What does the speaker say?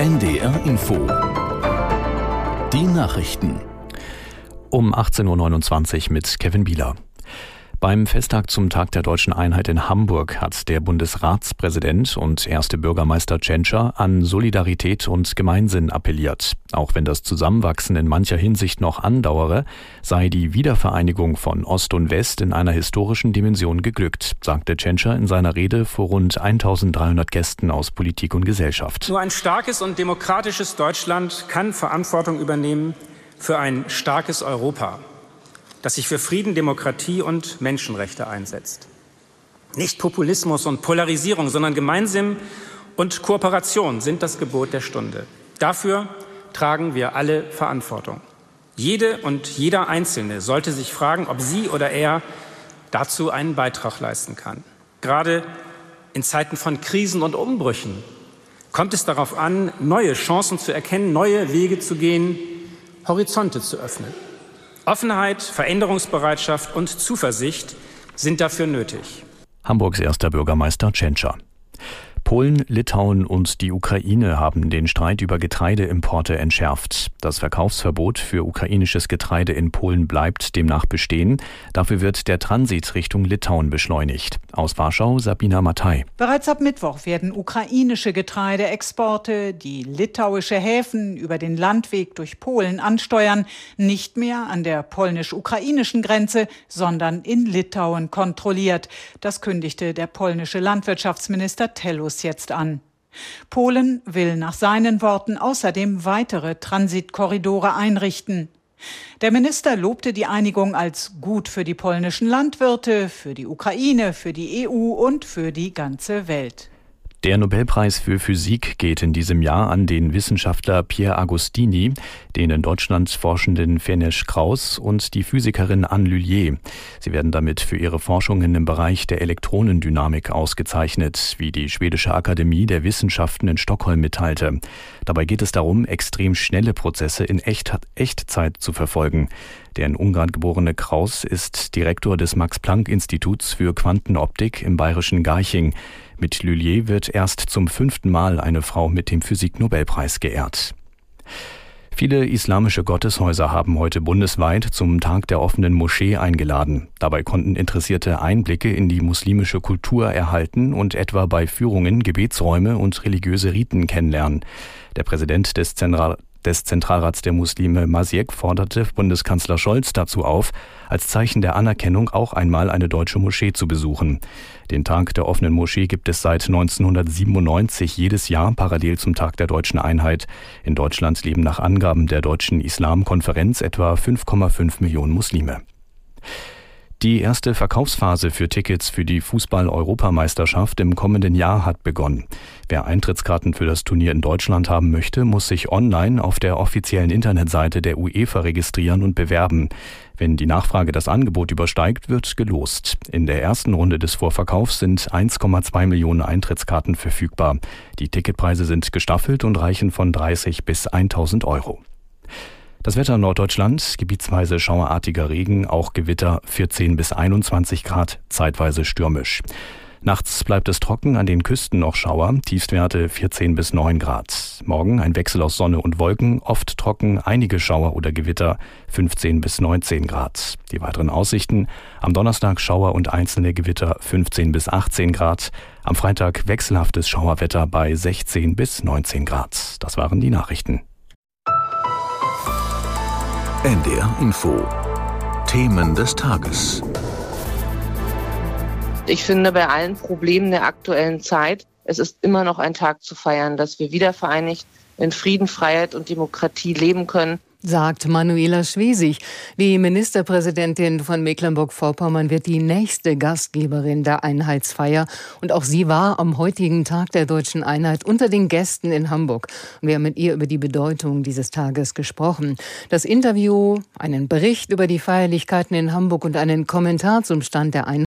NDR Info. Die Nachrichten. Um 18.29 Uhr mit Kevin Bieler. Beim Festtag zum Tag der deutschen Einheit in Hamburg hat der Bundesratspräsident und erste Bürgermeister Tschentscher an Solidarität und Gemeinsinn appelliert. Auch wenn das Zusammenwachsen in mancher Hinsicht noch andauere, sei die Wiedervereinigung von Ost und West in einer historischen Dimension geglückt, sagte Tschentscher in seiner Rede vor rund 1300 Gästen aus Politik und Gesellschaft. Nur ein starkes und demokratisches Deutschland kann Verantwortung übernehmen für ein starkes Europa das sich für Frieden, Demokratie und Menschenrechte einsetzt. Nicht Populismus und Polarisierung, sondern Gemeinsinn und Kooperation sind das Gebot der Stunde. Dafür tragen wir alle Verantwortung. Jede und jeder Einzelne sollte sich fragen, ob sie oder er dazu einen Beitrag leisten kann. Gerade in Zeiten von Krisen und Umbrüchen kommt es darauf an, neue Chancen zu erkennen, neue Wege zu gehen, Horizonte zu öffnen. Offenheit, Veränderungsbereitschaft und Zuversicht sind dafür nötig. Hamburgs erster Bürgermeister Tschentscher. Polen, Litauen und die Ukraine haben den Streit über Getreideimporte entschärft. Das Verkaufsverbot für ukrainisches Getreide in Polen bleibt demnach bestehen. Dafür wird der Transit Richtung Litauen beschleunigt. Aus Warschau Sabina Mattei. Bereits ab Mittwoch werden ukrainische Getreideexporte, die litauische Häfen über den Landweg durch Polen ansteuern, nicht mehr an der polnisch-ukrainischen Grenze, sondern in Litauen kontrolliert. Das kündigte der polnische Landwirtschaftsminister Tellus jetzt an. Polen will nach seinen Worten außerdem weitere Transitkorridore einrichten. Der Minister lobte die Einigung als gut für die polnischen Landwirte, für die Ukraine, für die EU und für die ganze Welt. Der Nobelpreis für Physik geht in diesem Jahr an den Wissenschaftler Pierre Agostini, den in Deutschland forschenden Fenesh Kraus und die Physikerin Anne Lullier. Sie werden damit für ihre Forschungen im Bereich der Elektronendynamik ausgezeichnet, wie die Schwedische Akademie der Wissenschaften in Stockholm mitteilte. Dabei geht es darum, extrem schnelle Prozesse in Echt Echtzeit zu verfolgen. Der in Ungarn geborene Kraus ist Direktor des Max-Planck-Instituts für Quantenoptik im bayerischen Garching. Mit Lullier wird erst zum fünften Mal eine Frau mit dem Physiknobelpreis geehrt. Viele islamische Gotteshäuser haben heute bundesweit zum Tag der offenen Moschee eingeladen. Dabei konnten Interessierte Einblicke in die muslimische Kultur erhalten und etwa bei Führungen Gebetsräume und religiöse Riten kennenlernen. Der Präsident des Zentral des Zentralrats der Muslime Masiek forderte Bundeskanzler Scholz dazu auf, als Zeichen der Anerkennung auch einmal eine deutsche Moschee zu besuchen. Den Tag der offenen Moschee gibt es seit 1997 jedes Jahr parallel zum Tag der deutschen Einheit. In Deutschland leben nach Angaben der Deutschen Islamkonferenz etwa 5,5 Millionen Muslime. Die erste Verkaufsphase für Tickets für die Fußball-Europameisterschaft im kommenden Jahr hat begonnen. Wer Eintrittskarten für das Turnier in Deutschland haben möchte, muss sich online auf der offiziellen Internetseite der UEFA registrieren und bewerben. Wenn die Nachfrage das Angebot übersteigt, wird gelost. In der ersten Runde des Vorverkaufs sind 1,2 Millionen Eintrittskarten verfügbar. Die Ticketpreise sind gestaffelt und reichen von 30 bis 1000 Euro. Das Wetter in Norddeutschland, gebietsweise schauerartiger Regen, auch Gewitter 14 bis 21 Grad, zeitweise stürmisch. Nachts bleibt es trocken, an den Küsten noch Schauer, Tiefstwerte 14 bis 9 Grad. Morgen ein Wechsel aus Sonne und Wolken, oft trocken, einige Schauer oder Gewitter 15 bis 19 Grad. Die weiteren Aussichten, am Donnerstag Schauer und einzelne Gewitter 15 bis 18 Grad, am Freitag wechselhaftes Schauerwetter bei 16 bis 19 Grad. Das waren die Nachrichten. NDR Info. Themen des Tages. Ich finde, bei allen Problemen der aktuellen Zeit, es ist immer noch ein Tag zu feiern, dass wir wieder vereinigt in Frieden, Freiheit und Demokratie leben können sagt Manuela Schwesig. Die Ministerpräsidentin von Mecklenburg-Vorpommern wird die nächste Gastgeberin der Einheitsfeier. Und auch sie war am heutigen Tag der deutschen Einheit unter den Gästen in Hamburg. Wir haben mit ihr über die Bedeutung dieses Tages gesprochen. Das Interview, einen Bericht über die Feierlichkeiten in Hamburg und einen Kommentar zum Stand der Einheit